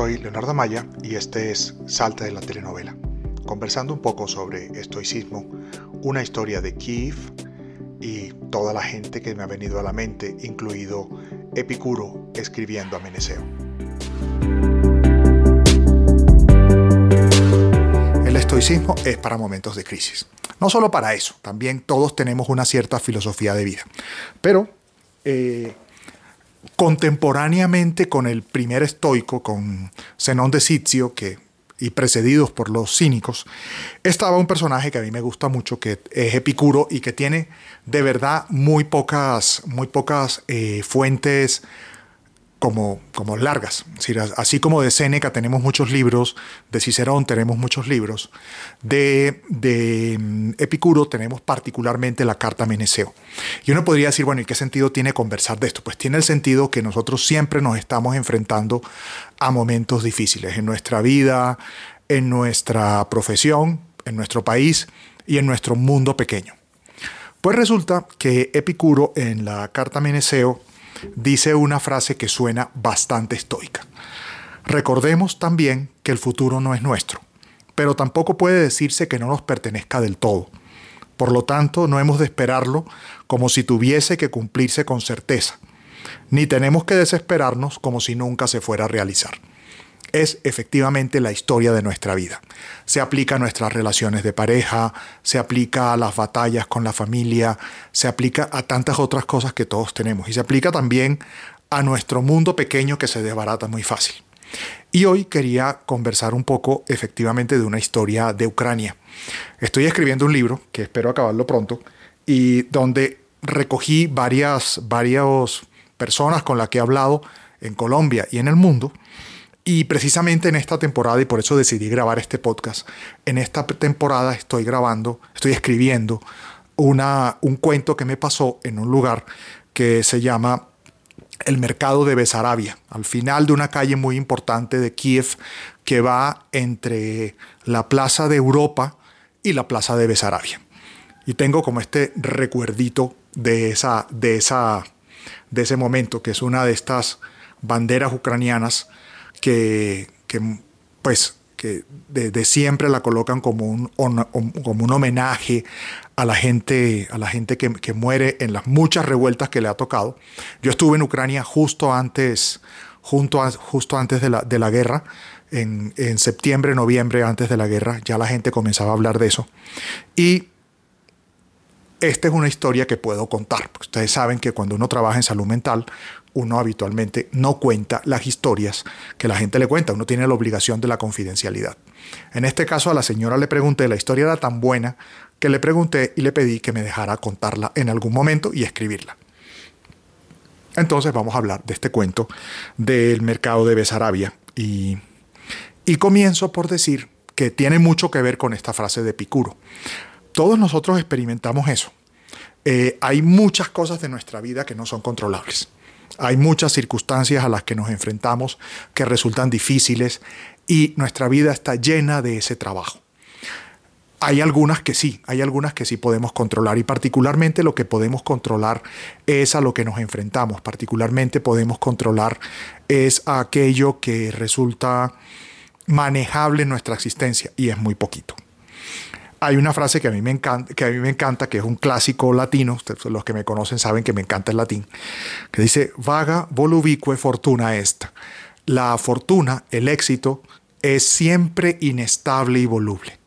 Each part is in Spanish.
soy Leonardo Maya y este es Salta de la telenovela, conversando un poco sobre estoicismo, una historia de Kiev y toda la gente que me ha venido a la mente, incluido Epicuro escribiendo a Meneceo. El estoicismo es para momentos de crisis. No solo para eso, también todos tenemos una cierta filosofía de vida. Pero eh, contemporáneamente con el primer estoico, con Zenón de Sitio, que, y precedidos por los cínicos, estaba un personaje que a mí me gusta mucho, que es Epicuro y que tiene de verdad muy pocas, muy pocas eh, fuentes como, como largas. así como de Séneca tenemos muchos libros, de Cicerón tenemos muchos libros, de, de mm, Epicuro tenemos particularmente la carta Meneceo. Y uno podría decir, bueno, ¿y qué sentido tiene conversar de esto? Pues tiene el sentido que nosotros siempre nos estamos enfrentando a momentos difíciles en nuestra vida, en nuestra profesión, en nuestro país y en nuestro mundo pequeño. Pues resulta que Epicuro en la carta Meneceo dice una frase que suena bastante estoica. Recordemos también que el futuro no es nuestro, pero tampoco puede decirse que no nos pertenezca del todo. Por lo tanto, no hemos de esperarlo como si tuviese que cumplirse con certeza, ni tenemos que desesperarnos como si nunca se fuera a realizar es efectivamente la historia de nuestra vida. Se aplica a nuestras relaciones de pareja, se aplica a las batallas con la familia, se aplica a tantas otras cosas que todos tenemos y se aplica también a nuestro mundo pequeño que se desbarata muy fácil. Y hoy quería conversar un poco efectivamente de una historia de Ucrania. Estoy escribiendo un libro, que espero acabarlo pronto, y donde recogí varias, varias personas con las que he hablado en Colombia y en el mundo, y precisamente en esta temporada, y por eso decidí grabar este podcast, en esta temporada estoy grabando, estoy escribiendo una, un cuento que me pasó en un lugar que se llama el mercado de Besarabia, al final de una calle muy importante de Kiev que va entre la Plaza de Europa y la Plaza de Besarabia. Y tengo como este recuerdito de, esa, de, esa, de ese momento, que es una de estas banderas ucranianas que, pues, que de, siempre la colocan como un, como un homenaje a la gente, a la gente que, muere en las muchas revueltas que le ha tocado. Yo estuve en Ucrania justo antes, justo antes de la, de la guerra, en, en, septiembre, noviembre, antes de la guerra, ya la gente comenzaba a hablar de eso. Y esta es una historia que puedo contar. Ustedes saben que cuando uno trabaja en salud mental, uno habitualmente no cuenta las historias que la gente le cuenta, uno tiene la obligación de la confidencialidad. En este caso a la señora le pregunté, la historia era tan buena que le pregunté y le pedí que me dejara contarla en algún momento y escribirla. Entonces vamos a hablar de este cuento del mercado de Besarabia y, comienzo por decir que tiene mucho que ver con esta frase de Picuro. Todos nosotros experimentamos eso. Eh, hay muchas cosas de nuestra vida que no son controlables. Hay muchas circunstancias a las que nos enfrentamos que resultan difíciles y nuestra vida está llena de ese trabajo. Hay algunas que sí, hay algunas que sí podemos controlar y particularmente lo que podemos controlar es a lo que nos enfrentamos, particularmente podemos controlar es aquello que resulta manejable en nuestra existencia y es muy poquito hay una frase que a mí me encanta, que a mí me encanta, que es un clásico latino, los que me conocen saben que me encanta el latín, que dice, vaga volubique fortuna esta. La fortuna, el éxito, es siempre inestable y voluble.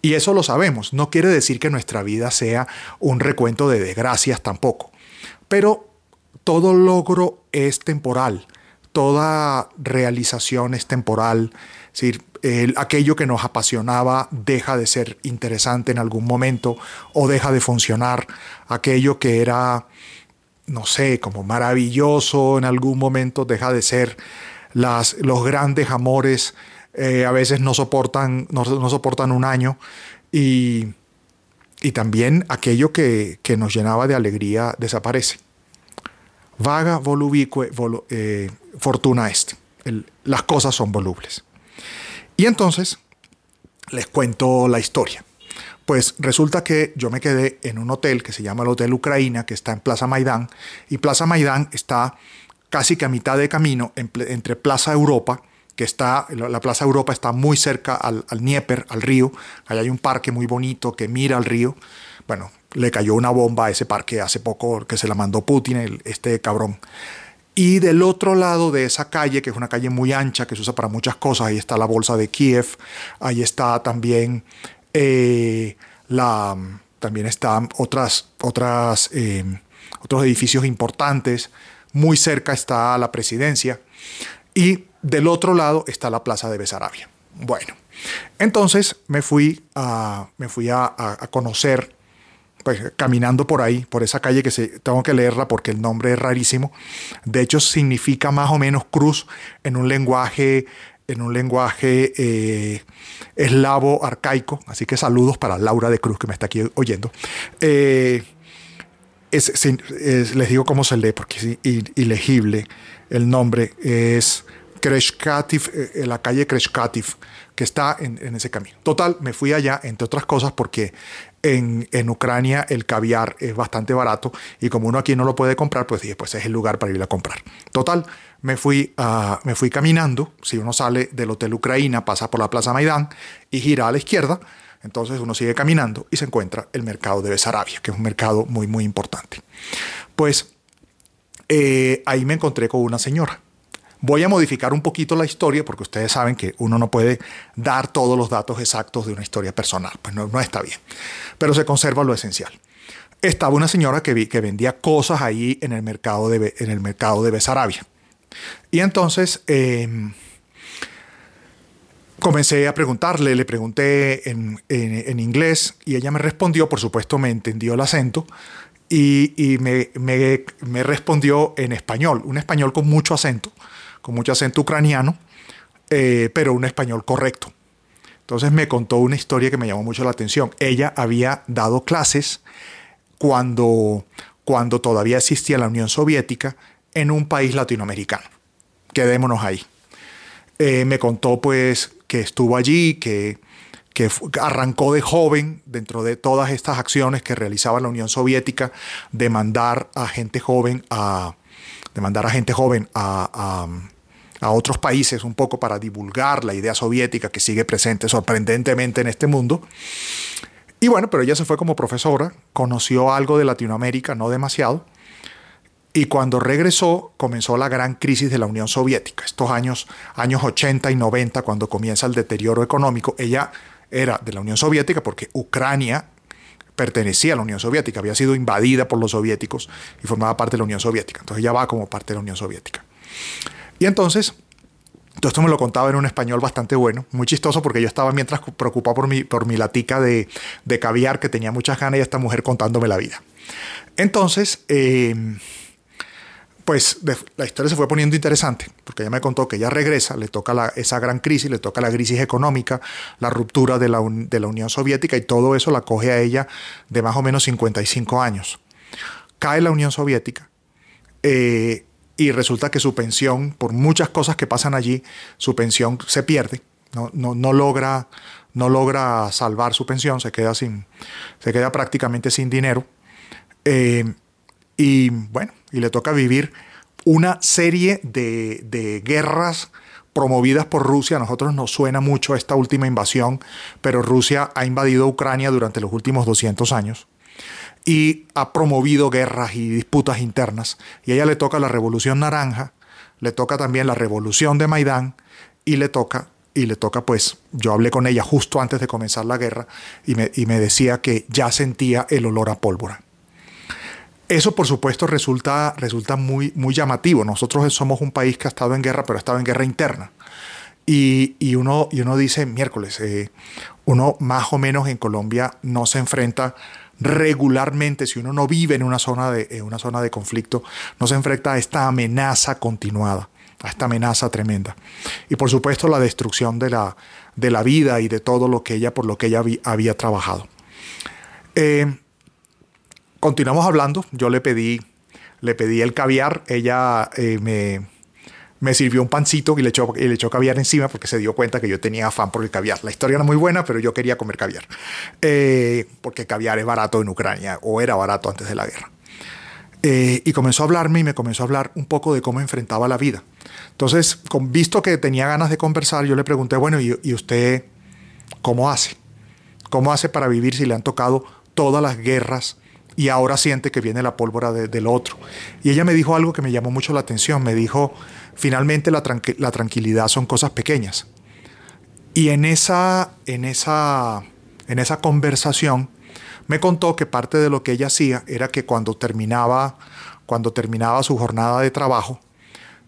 Y eso lo sabemos, no quiere decir que nuestra vida sea un recuento de desgracias tampoco, pero todo logro es temporal, toda realización es temporal, es decir, aquello que nos apasionaba deja de ser interesante en algún momento o deja de funcionar, aquello que era, no sé, como maravilloso en algún momento deja de ser, las, los grandes amores eh, a veces no soportan, no, soportan un año y, y también aquello que, que, nos llenaba de alegría desaparece. Vaga volubique eh, fortuna est. las cosas son volubles. Y entonces les cuento la historia. Pues resulta que yo me quedé en un hotel que se llama el Hotel Ucraina, que está en Plaza Maidán, y Plaza Maidán está casi que a mitad de camino entre Plaza Europa, que está, la Plaza Europa está muy cerca al, al Dnieper, al río. Allá hay un parque muy bonito que mira al río. Bueno, le cayó una bomba a ese parque hace poco que se la mandó Putin, este cabrón. Y del otro lado de esa calle, que es una calle muy ancha, que se usa para muchas cosas, ahí está la bolsa de Kiev, ahí está también eh, la, también están otras, otras, eh, otros edificios importantes. Muy cerca está la presidencia. Y del otro lado está la plaza de Besarabia. Bueno, entonces me fui a, me fui a, a conocer pues, caminando por ahí, por esa calle que se, tengo que leerla porque el nombre es rarísimo. De hecho, significa más o menos cruz en un lenguaje, en un lenguaje eh, eslavo arcaico. Así que saludos para Laura de Cruz que me está aquí oyendo. Eh, les digo cómo se lee porque es ilegible. El nombre es Kreshkativ, eh, la calle Kreshkativ, que está en, en, ese camino. Total, me fui allá, entre otras cosas, porque en, Ucrania el caviar es bastante barato y como uno aquí no lo puede comprar, pues dije, pues es el lugar para ir a comprar. Total, me fui, me fui caminando. Si uno sale del Hotel Ucrania, pasa por la Plaza Maidán y gira a la izquierda, entonces uno sigue caminando y se encuentra el mercado de Besarabia, que es un mercado muy, muy importante. Pues eh, ahí me encontré con una señora Voy a modificar un poquito la historia porque ustedes saben que uno no puede dar todos los datos exactos de una historia personal, pues no, está bien, pero se conserva lo esencial. Estaba una señora que, vi, que vendía cosas ahí en el mercado de, en el mercado de Besarabia. Y entonces em, comencé a preguntarle, le pregunté en, inglés y ella me respondió, por supuesto me entendió el acento, y, me, me, respondió en español, un español con mucho acento con mucho acento ucraniano, eh, pero un español correcto. Entonces me contó una historia que me llamó mucho la atención. Ella había dado clases cuando, cuando todavía existía la Unión Soviética en un país latinoamericano. Quedémonos ahí. Eh, me contó pues que estuvo allí, que, que arrancó de joven dentro de todas estas acciones que realizaba la Unión Soviética de mandar a gente joven a, de mandar a gente joven a, a otros países un poco para divulgar la idea soviética que sigue presente sorprendentemente en este mundo. Y bueno, pero ella se fue como profesora, conoció algo de Latinoamérica, no demasiado, y cuando regresó comenzó la gran crisis de la Unión Soviética, estos años, años 80 y 90, cuando comienza el deterioro económico. Ella era de la Unión Soviética porque Ucrania pertenecía a la Unión Soviética, había sido invadida por los soviéticos y formaba parte de la Unión Soviética. Entonces ella va como parte de la Unión Soviética. Y entonces, todo esto me lo contaba en un español bastante bueno, muy chistoso porque yo estaba mientras preocupado por mi, por mi latica de, de caviar que tenía muchas ganas y esta mujer contándome la vida. Entonces, em, pues la historia se fue poniendo interesante, porque ella me contó que ella regresa, le toca esa gran crisis, le toca la crisis económica, la ruptura de la, de la, Unión Soviética y todo eso la coge a ella de más o menos 55 años. Cae la Unión Soviética, eh, y resulta que su pensión, por muchas cosas que pasan allí, su pensión se pierde, no, no, logra, no logra salvar su pensión, se queda, sin, se queda prácticamente sin dinero. Eh, y bueno, y le toca vivir una serie de, de guerras promovidas por Rusia. A nosotros nos suena mucho esta última invasión, pero Rusia ha invadido Ucrania durante los últimos 200 años y ha promovido guerras y disputas internas. Y a ella le toca la Revolución Naranja, le toca también la Revolución de Maidán y le toca, y le toca pues, yo hablé con ella justo antes de comenzar la guerra y me, y me decía que ya sentía el olor a pólvora. Eso, por supuesto, resulta, resulta muy, muy llamativo. Nosotros somos un país que ha estado en guerra, pero ha estado en guerra interna. Y, y uno, y uno dice, miércoles, eh, uno más o menos en Colombia no se enfrenta regularmente, si uno no vive en una zona de, una zona de conflicto, no se enfrenta a esta amenaza continuada, a esta amenaza tremenda. Y por supuesto la destrucción de la, de la vida y de todo lo que ella, por lo que ella había, trabajado. Eh, continuamos hablando, yo le pedí, le pedí el caviar, ella eh, me, me sirvió un pancito y le, echó, y le echó caviar encima porque se dio cuenta que yo tenía afán por el caviar. La historia era muy buena, pero yo quería comer caviar. Eh, porque caviar es barato en Ucrania, o era barato antes de la guerra. Eh, y comenzó a hablarme y me comenzó a hablar un poco de cómo enfrentaba la vida. Entonces, con, visto que tenía ganas de conversar, yo le pregunté, bueno, ¿y, y usted cómo hace? ¿Cómo hace para vivir si le han tocado todas las guerras y ahora siente que viene la pólvora del otro? Y ella me dijo algo que me llamó mucho la atención. Me dijo, finalmente la, tranquilidad son cosas pequeñas. Y en esa, en esa, en esa conversación me contó que parte de lo que ella hacía era que cuando terminaba, cuando terminaba su jornada de trabajo,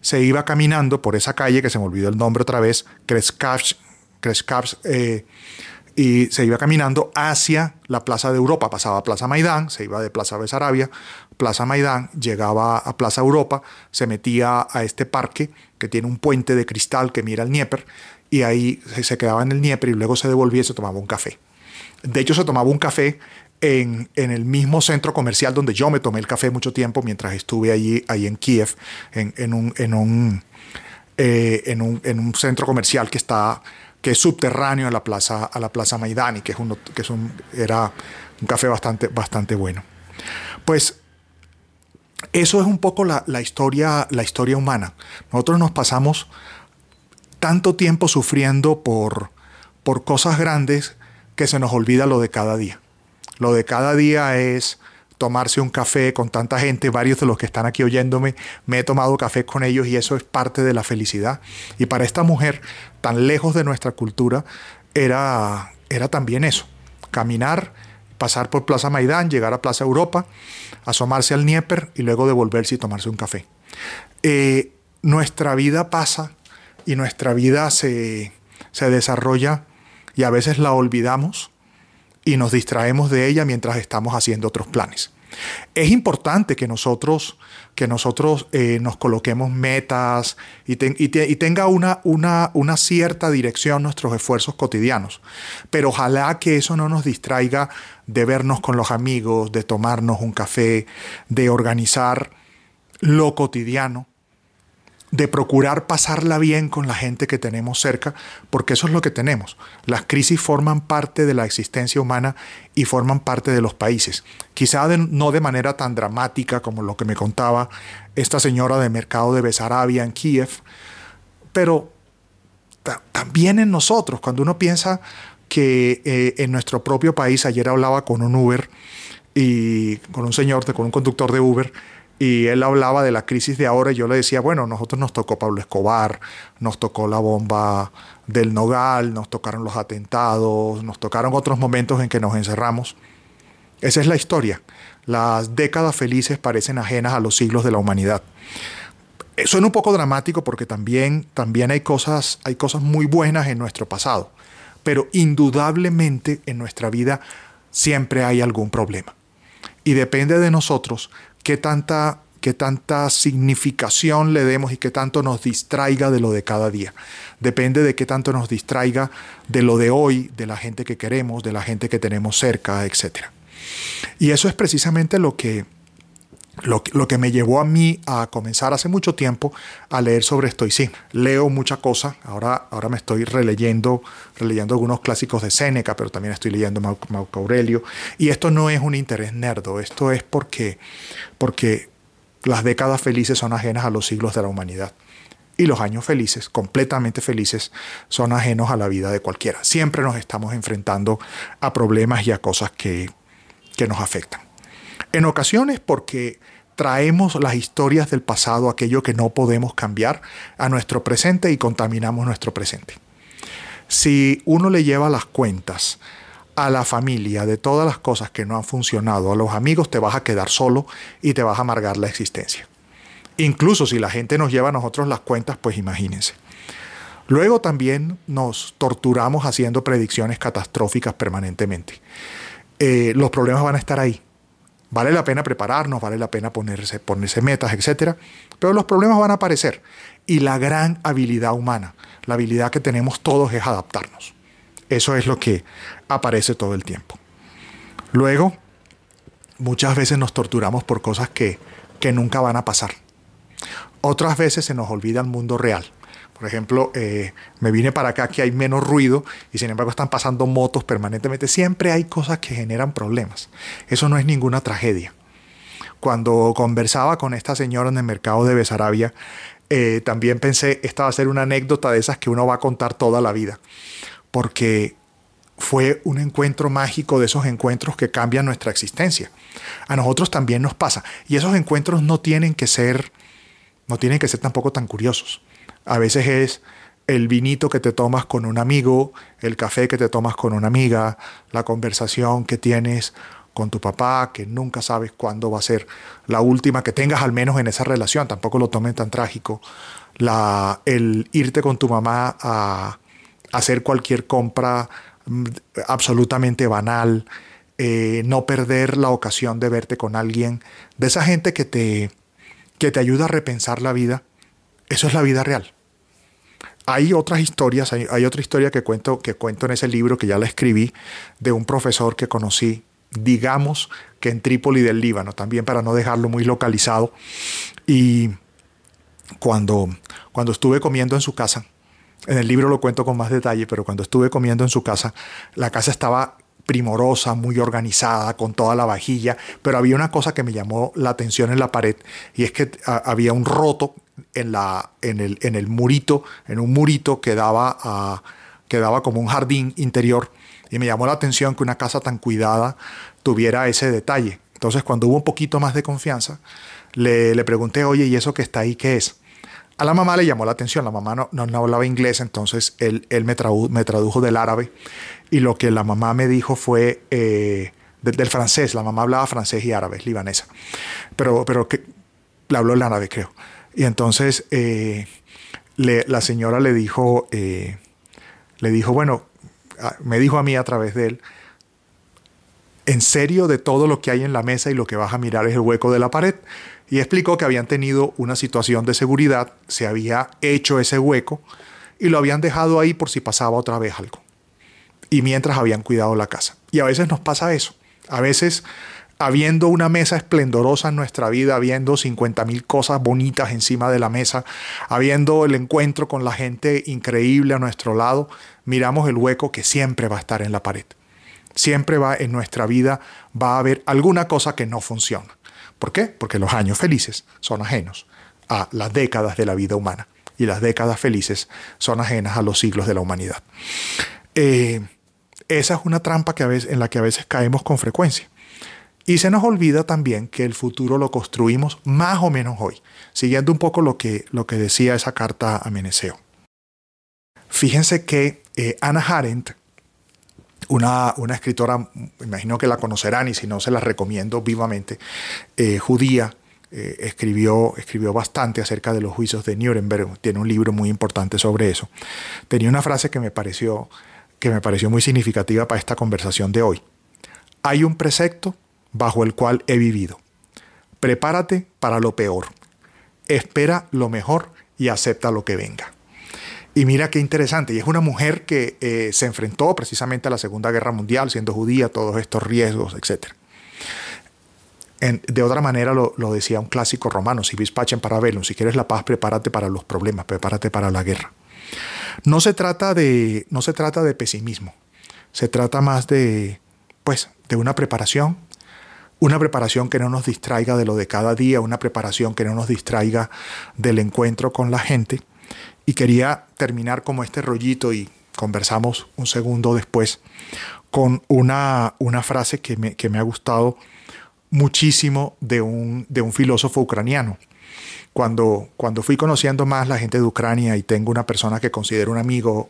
se iba caminando por esa calle, que se me olvidó el nombre otra vez, Kreskavs, eh, y se iba caminando hacia la Plaza de Europa, pasaba a Plaza Maidán, se iba de Plaza Besarabia, Plaza Maidán, llegaba a Plaza Europa, se metía a este parque que tiene un puente de cristal que mira el Dnieper, y ahí se quedaba en el Dnieper y luego se devolvía y se tomaba un café. De hecho, se tomaba un café en, el mismo centro comercial donde yo me tomé el café mucho tiempo mientras estuve allí, en Kiev, en, un, en, un, eh, en, un, en, un, centro comercial que está que es subterráneo a la plaza a la plaza Maidani, que es uno que es un, era un café bastante bastante bueno. Pues eso es un poco la, la, historia la historia humana. Nosotros nos pasamos tanto tiempo sufriendo por por cosas grandes que se nos olvida lo de cada día. Lo de cada día es tomarse un café con tanta gente, varios de los que están aquí oyéndome, me he tomado café con ellos y eso es parte de la felicidad. Y para esta mujer, tan lejos de nuestra cultura, era, era también eso, caminar, pasar por Plaza Maidán, llegar a Plaza Europa, asomarse al Dnieper y luego devolverse y tomarse un café. Eh, nuestra vida pasa y nuestra vida se, se desarrolla y a veces la olvidamos y nos distraemos de ella mientras estamos haciendo otros planes. Es importante que nosotros, que nosotros eh, nos coloquemos metas y, tenga una, una, una, cierta dirección nuestros esfuerzos cotidianos, pero ojalá que eso no nos distraiga de vernos con los amigos, de tomarnos un café, de organizar lo cotidiano de procurar pasarla bien con la gente que tenemos cerca, porque eso es lo que tenemos. Las crisis forman parte de la existencia humana y forman parte de los países. Quizá no de manera tan dramática como lo que me contaba esta señora de mercado de Besarabia en Kiev, pero también en nosotros, cuando uno piensa que eh, en nuestro propio país, ayer hablaba con un Uber y con un señor, con un conductor de Uber, y él hablaba de la crisis de ahora y yo le decía, bueno, nosotros nos tocó Pablo Escobar, nos tocó la bomba del Nogal, nos tocaron los atentados, nos tocaron otros momentos en que nos encerramos. Esa es la historia. Las décadas felices parecen ajenas a los siglos de la humanidad. Eh, suena un poco dramático porque también, también hay, cosas, hay cosas muy buenas en nuestro pasado, pero indudablemente en nuestra vida siempre hay algún problema. Y depende de nosotros qué tanta, qué tanta significación le demos y qué tanto nos distraiga de lo de cada día. Depende de qué tanto nos distraiga de lo de hoy, de la gente que queremos, de la gente que tenemos cerca, etc. Y eso es precisamente lo que, lo, que me llevó a mí a comenzar hace mucho tiempo a leer sobre estoicismo. Leo mucha cosa, ahora, ahora me estoy releyendo, releyendo algunos clásicos de Séneca, pero también estoy leyendo Marco Aurelio. Y esto no es un interés nerdo, esto es porque, porque las décadas felices son ajenas a los siglos de la humanidad. Y los años felices, completamente felices, son ajenos a la vida de cualquiera. Siempre nos estamos enfrentando a problemas y a cosas que, que nos afectan. En ocasiones porque traemos las historias del pasado, aquello que no podemos cambiar, a nuestro presente y contaminamos nuestro presente. Si uno le lleva las cuentas a la familia de todas las cosas que no han funcionado, a los amigos te vas a quedar solo y te vas a amargar la existencia. Incluso si la gente nos lleva a nosotros las cuentas, pues imagínense. Luego también nos torturamos haciendo predicciones catastróficas permanentemente. Eh, los problemas van a estar ahí. Vale la pena prepararnos, vale la pena ponerse, ponerse metas, etc. Pero los problemas van a aparecer. Y la gran habilidad humana, la habilidad que tenemos todos es adaptarnos. Eso es lo que aparece todo el tiempo. Luego, muchas veces nos torturamos por cosas que, que nunca van a pasar. Otras veces se nos olvida el mundo real. Por ejemplo, eh, me vine para acá que hay menos ruido y sin embargo están pasando motos permanentemente. Siempre hay cosas que generan problemas. Eso no es ninguna tragedia. cuando conversaba con esta señora en el mercado de Besarabia, eh, también pensé, esta va a ser una anécdota de esas que uno va a contar toda la vida, porque fue un encuentro mágico de esos encuentros que cambian nuestra existencia. A nosotros también nos pasa, y esos encuentros no tienen que ser, no tienen que ser tampoco tan curiosos. A veces es el vinito que te tomas con un amigo, el café que te tomas con una amiga, la conversación que tienes con tu papá, que nunca sabes cuándo va a ser la última que tengas al menos en esa relación, tampoco lo tomen tan trágico. El irte con tu mamá a, hacer cualquier compra mm, absolutamente banal, eh, no perder la ocasión de verte con alguien, de esa gente que te, que te ayuda a repensar la vida, eso es la vida real. Hay otras historias, hay, otra historia que cuento, que cuento en ese libro que ya la escribí, de un profesor que conocí digamos que en Trípoli del Líbano, también para no dejarlo muy localizado. Y cuando, cuando estuve comiendo en su casa, en el libro lo cuento con más detalle, pero cuando estuve comiendo en su casa, la casa estaba primorosa, muy organizada, con toda la vajilla, pero había una cosa que me llamó la atención en la pared y es que había un roto en, la, en, el, en el murito, en un murito que daba, a, que daba como un jardín interior y me llamó la atención que una casa tan cuidada tuviera ese detalle. Entonces, cuando hubo un poquito más de confianza, le, le pregunté, oye, ¿y eso que está ahí qué es? A la mamá le llamó la atención, la mamá no, no, hablaba inglés, entonces él, él me, me, tradujo del árabe y lo que la mamá me dijo fue eh, del francés, la mamá hablaba francés y árabe, libanesa, pero, pero que, le habló el árabe creo. Y entonces eh, le, la señora le dijo, eh, le dijo, bueno, me dijo a mí a través de él, en serio de todo lo que hay en la mesa y lo que vas a mirar es el hueco de la pared. Y explicó que habían tenido una situación de seguridad, se había hecho ese hueco y lo habían dejado ahí por si pasaba otra vez algo. Y mientras habían cuidado la casa. Y a veces nos pasa eso. A veces habiendo una mesa esplendorosa en nuestra vida, habiendo 50 mil cosas bonitas encima de la mesa, habiendo el encuentro con la gente increíble a nuestro lado, miramos el hueco que siempre va a estar en la pared. Siempre va en nuestra vida, va a haber alguna cosa que no funciona. ¿Por qué? Porque los años felices son ajenos a las décadas de la vida humana y las décadas felices son ajenas a los siglos de la humanidad. Eh, esa es una trampa que a veces, en la que a veces caemos con frecuencia. Y se nos olvida también que el futuro lo construimos más o menos hoy, siguiendo un poco lo que, lo que decía esa carta a Meneceo. Fíjense que eh, Anna una, una, escritora, imagino que la conocerán y si no se la recomiendo vivamente, eh, judía, eh, escribió, escribió bastante acerca de los juicios de Nuremberg, tiene un libro muy importante sobre eso. Tenía una frase que me pareció, que me pareció muy significativa para esta conversación de hoy. Hay un precepto bajo el cual he vivido. Prepárate para lo peor. Espera lo mejor y acepta lo que venga. Y mira qué interesante. Y es una mujer que eh, se enfrentó precisamente a la Segunda Guerra Mundial, siendo judía, todos estos riesgos, etc. de otra manera lo, decía un clásico romano, si vis para velum, si quieres la paz, prepárate para los problemas, prepárate para la guerra. No se trata de, no se trata de pesimismo, se trata más de, pues, de una preparación una preparación que no nos distraiga de lo de cada día, una preparación que no nos distraiga del encuentro con la gente. Y quería terminar como este rollito y conversamos un segundo después con una, una frase que me, que me, ha gustado muchísimo de un, de un filósofo ucraniano. Cuando, cuando, fui conociendo más la gente de Ucrania y tengo una persona que considero un amigo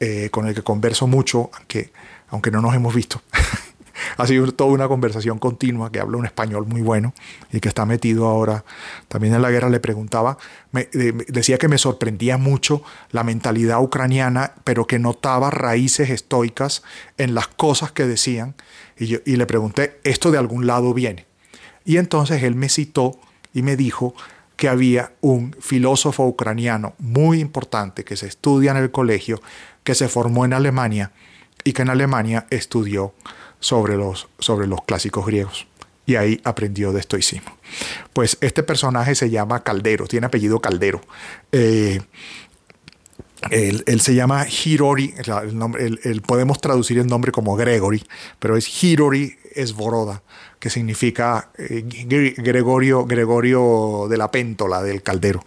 eh, con el que converso mucho, aunque, aunque no nos hemos visto, ha sido toda una conversación continua, que habla un español muy bueno y que está metido ahora también en la guerra, le preguntaba, me, decía que me sorprendía mucho la mentalidad ucraniana, pero que notaba raíces estoicas en las cosas que decían. Y, yo, y le pregunté, ¿esto de algún lado viene? Y entonces él me citó y me dijo que había un filósofo ucraniano muy importante que se estudia en el colegio, que se formó en Alemania y que en Alemania estudió sobre los, sobre los clásicos griegos. Y ahí aprendió de estoicismo. Pues este personaje se llama Caldero, tiene apellido Caldero. Eh, Él, se llama Hirori, el nombre, podemos traducir el nombre como Gregory, pero es Hirori Esboroda, que significa eh, Gregorio, Gregorio de la Péntola, del caldero.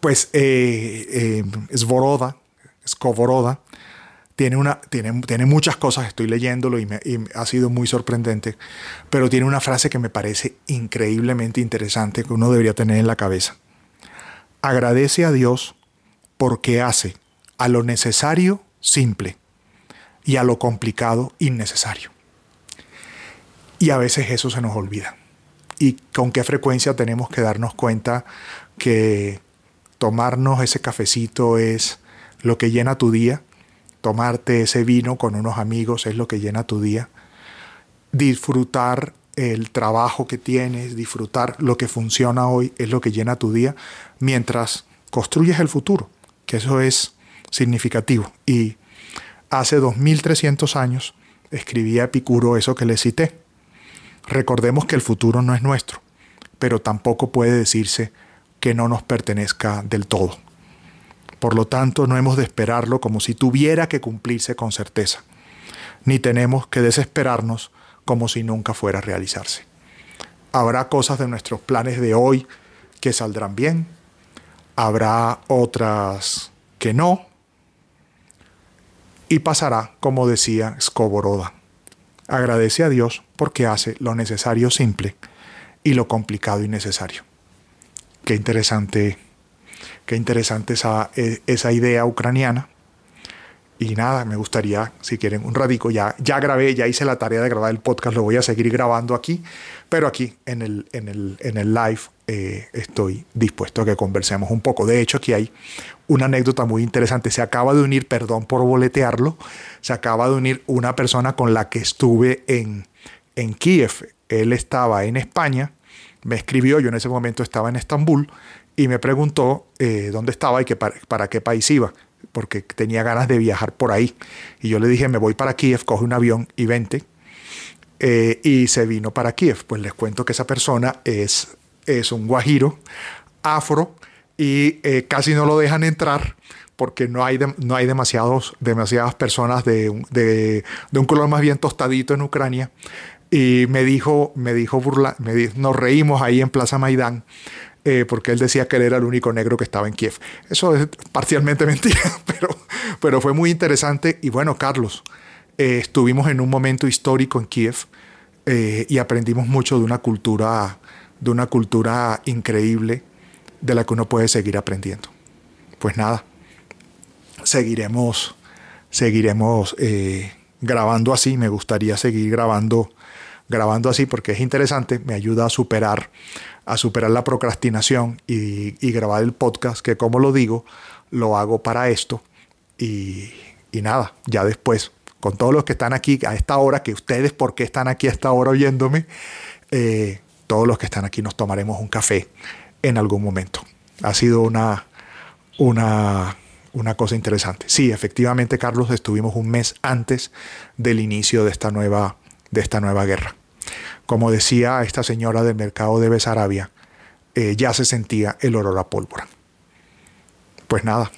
Pues eh, eh, Esboroda, Escoboroda, tiene, una, tiene, tiene muchas cosas, estoy leyéndolo y, me, y ha sido muy sorprendente, pero tiene una frase que me parece increíblemente interesante que uno debería tener en la cabeza. Agradece a Dios porque hace a lo necesario simple y a lo complicado innecesario. Y a veces eso se nos olvida. Y con qué frecuencia tenemos que darnos cuenta que tomarnos ese cafecito es lo que llena tu día, tomarte ese vino con unos amigos es lo que llena tu día, disfrutar el trabajo que tienes, disfrutar lo que funciona hoy es lo que llena tu día mientras construyes el futuro que eso es significativo. Y hace 2300 años escribía Epicuro eso que le cité. Recordemos que el futuro no es nuestro, pero tampoco puede decirse que no nos pertenezca del todo. Por lo tanto, no hemos de esperarlo como si tuviera que cumplirse con certeza, ni tenemos que desesperarnos como si nunca fuera a realizarse. Habrá cosas de nuestros planes de hoy que saldrán bien, habrá otras que no, y pasará, como decía Skoboroda. Agradece a Dios porque hace lo necesario simple y lo complicado innecesario. Qué interesante, qué interesante esa, e, esa idea ucraniana. Y nada, me gustaría, si quieren, un radico. Ya, ya grabé, ya hice la tarea de grabar el podcast, lo voy a seguir grabando aquí, pero aquí en el, en el, en el live eh, estoy dispuesto a que conversemos un poco. De hecho, aquí hay una anécdota muy interesante. Se acaba de unir, perdón por boletearlo, se acaba de unir una persona con la que estuve en, en Kiev. Él estaba en España, me escribió, yo en ese momento estaba en Estambul, y me preguntó eh, dónde estaba y que para, qué país iba, porque tenía ganas de viajar por ahí. Y yo le dije, me voy para Kiev, coge un avión y vente. Eh, y se vino para Kiev. Pues les cuento que esa persona es es un guajiro afro y eh, casi no lo dejan entrar porque no hay, no hay demasiados, demasiadas personas de, un color más bien tostadito en Ucrania. Y me dijo, me dijo burla, me nos reímos ahí en Plaza Maidán, eh, porque él decía que él era el único negro que estaba en Kiev. Eso es parcialmente mentira, pero, pero fue muy interesante. Y bueno, Carlos, eh, estuvimos en un momento histórico en Kiev y aprendimos mucho de una cultura de una cultura increíble de la que uno puede seguir aprendiendo. Pues nada, seguiremos, seguiremos eh, grabando así. Me gustaría seguir grabando, grabando así porque es interesante. Me ayuda a superar, a superar la procrastinación y, grabar el podcast que como lo digo, lo hago para esto. Y, nada, ya después, con todos los que están aquí a esta hora, que ustedes, ¿por qué están aquí a esta hora oyéndome? Eh, todos los que están aquí nos tomaremos un café en algún momento. Ha sido una, una, una cosa interesante. Sí, efectivamente, Carlos, estuvimos un mes antes del inicio de esta nueva, de esta nueva guerra. Como decía esta señora del mercado de Besarabia, eh, ya se sentía el olor a pólvora. Pues nada,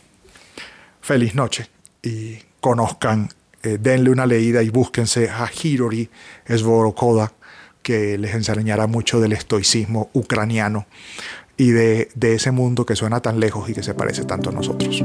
feliz noche y conozcan, eh, denle una leída y búsquense a Hirori Svorokoda que les enseñará mucho del estoicismo ucraniano y de, de ese mundo que suena tan lejos y que se parece tanto a nosotros.